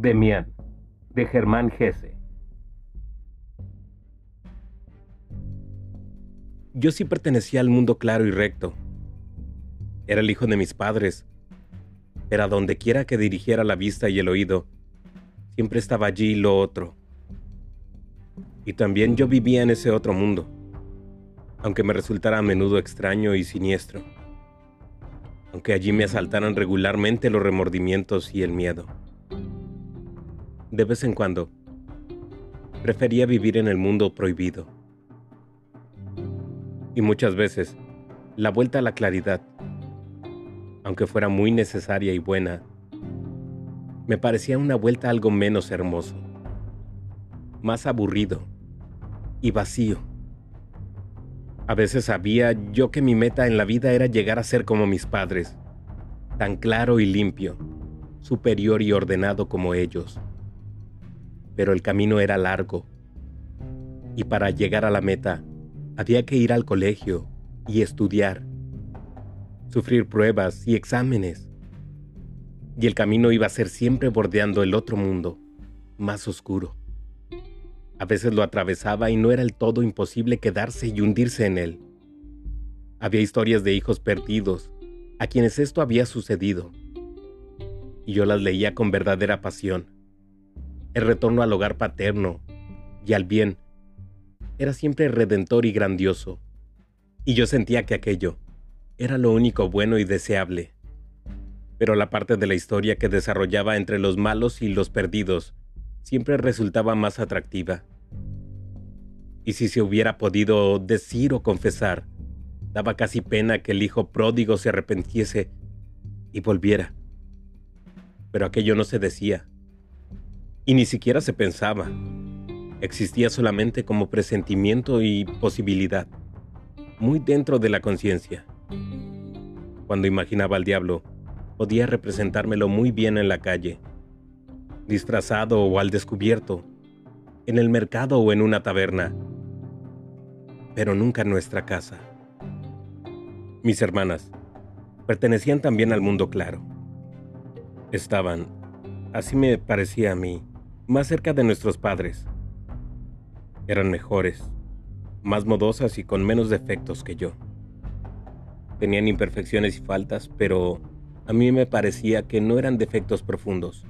Demián, de Germán Gese. Yo sí pertenecía al mundo claro y recto. Era el hijo de mis padres, pero a donde quiera que dirigiera la vista y el oído, siempre estaba allí lo otro. Y también yo vivía en ese otro mundo, aunque me resultara a menudo extraño y siniestro, aunque allí me asaltaran regularmente los remordimientos y el miedo. De vez en cuando, prefería vivir en el mundo prohibido. Y muchas veces, la vuelta a la claridad, aunque fuera muy necesaria y buena, me parecía una vuelta algo menos hermoso, más aburrido y vacío. A veces sabía yo que mi meta en la vida era llegar a ser como mis padres, tan claro y limpio, superior y ordenado como ellos. Pero el camino era largo, y para llegar a la meta había que ir al colegio y estudiar, sufrir pruebas y exámenes. Y el camino iba a ser siempre bordeando el otro mundo, más oscuro. A veces lo atravesaba y no era el todo imposible quedarse y hundirse en él. Había historias de hijos perdidos, a quienes esto había sucedido. Y yo las leía con verdadera pasión. El retorno al hogar paterno y al bien era siempre redentor y grandioso. Y yo sentía que aquello era lo único bueno y deseable. Pero la parte de la historia que desarrollaba entre los malos y los perdidos siempre resultaba más atractiva. Y si se hubiera podido decir o confesar, daba casi pena que el hijo pródigo se arrepentiese y volviera. Pero aquello no se decía, y ni siquiera se pensaba. Existía solamente como presentimiento y posibilidad, muy dentro de la conciencia. Cuando imaginaba al diablo, podía representármelo muy bien en la calle, disfrazado o al descubierto, en el mercado o en una taberna, pero nunca en nuestra casa. Mis hermanas pertenecían también al mundo claro. Estaban, así me parecía a mí, más cerca de nuestros padres. Eran mejores, más modosas y con menos defectos que yo. Tenían imperfecciones y faltas, pero a mí me parecía que no eran defectos profundos.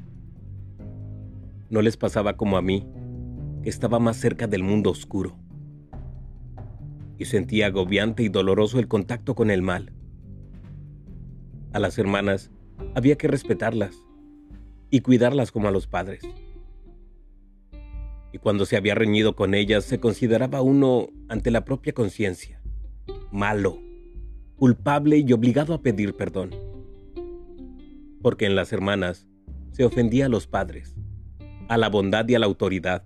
No les pasaba como a mí, que estaba más cerca del mundo oscuro. Y sentía agobiante y doloroso el contacto con el mal. A las hermanas había que respetarlas y cuidarlas como a los padres. Y cuando se había reñido con ellas se consideraba uno ante la propia conciencia, malo, culpable y obligado a pedir perdón. Porque en las hermanas se ofendía a los padres, a la bondad y a la autoridad.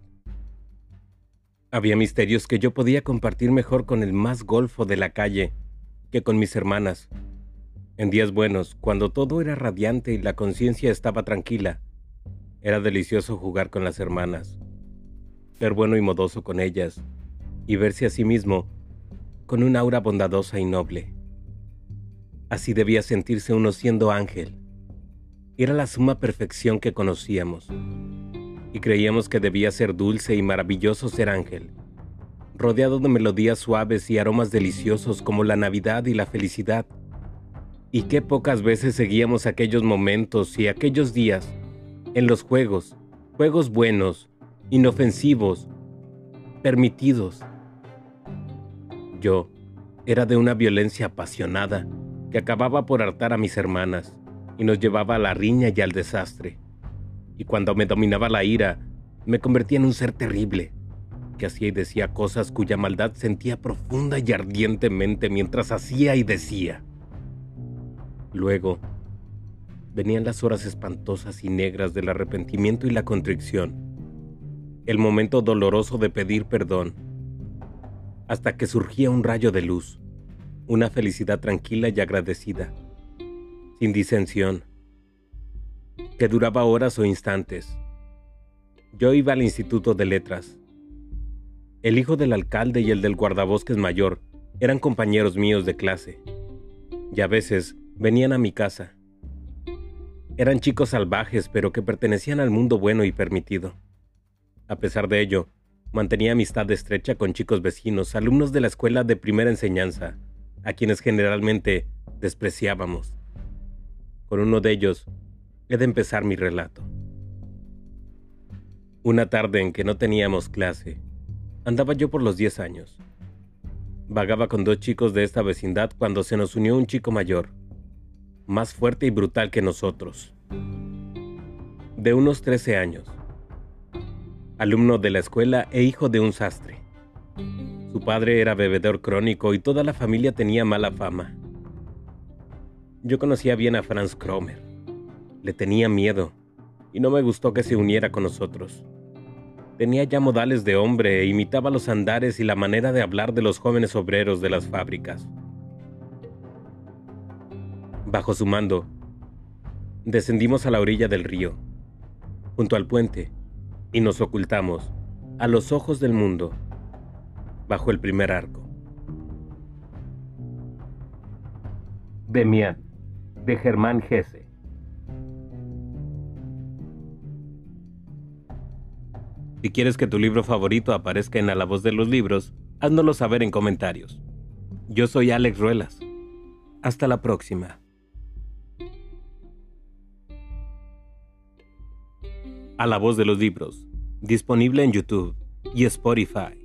Había misterios que yo podía compartir mejor con el más golfo de la calle que con mis hermanas. En días buenos, cuando todo era radiante y la conciencia estaba tranquila, era delicioso jugar con las hermanas, ser bueno y modoso con ellas, y verse a sí mismo con un aura bondadosa y noble. Así debía sentirse uno siendo ángel. Era la suma perfección que conocíamos. Y creíamos que debía ser dulce y maravilloso ser ángel, rodeado de melodías suaves y aromas deliciosos como la Navidad y la felicidad. Y qué pocas veces seguíamos aquellos momentos y aquellos días en los juegos, juegos buenos, inofensivos, permitidos. Yo era de una violencia apasionada que acababa por hartar a mis hermanas y nos llevaba a la riña y al desastre. Y cuando me dominaba la ira, me convertía en un ser terrible, que hacía y decía cosas cuya maldad sentía profunda y ardientemente mientras hacía y decía. Luego, venían las horas espantosas y negras del arrepentimiento y la contrición, el momento doloroso de pedir perdón, hasta que surgía un rayo de luz una felicidad tranquila y agradecida, sin disensión, que duraba horas o instantes. Yo iba al Instituto de Letras. El hijo del alcalde y el del guardabosques mayor eran compañeros míos de clase, y a veces venían a mi casa. Eran chicos salvajes, pero que pertenecían al mundo bueno y permitido. A pesar de ello, mantenía amistad estrecha con chicos vecinos, alumnos de la escuela de primera enseñanza, a quienes generalmente despreciábamos. Con uno de ellos, he de empezar mi relato. Una tarde en que no teníamos clase, andaba yo por los 10 años. Vagaba con dos chicos de esta vecindad cuando se nos unió un chico mayor, más fuerte y brutal que nosotros, de unos 13 años, alumno de la escuela e hijo de un sastre. Su padre era bebedor crónico y toda la familia tenía mala fama. Yo conocía bien a Franz Kromer. Le tenía miedo y no me gustó que se uniera con nosotros. Tenía ya modales de hombre e imitaba los andares y la manera de hablar de los jóvenes obreros de las fábricas. Bajo su mando, descendimos a la orilla del río, junto al puente, y nos ocultamos, a los ojos del mundo, bajo el primer arco. Demián, de Germán Gese. Si quieres que tu libro favorito aparezca en A la voz de los libros, háznoslo saber en comentarios. Yo soy Alex Ruelas. Hasta la próxima. A la voz de los libros, disponible en YouTube y Spotify.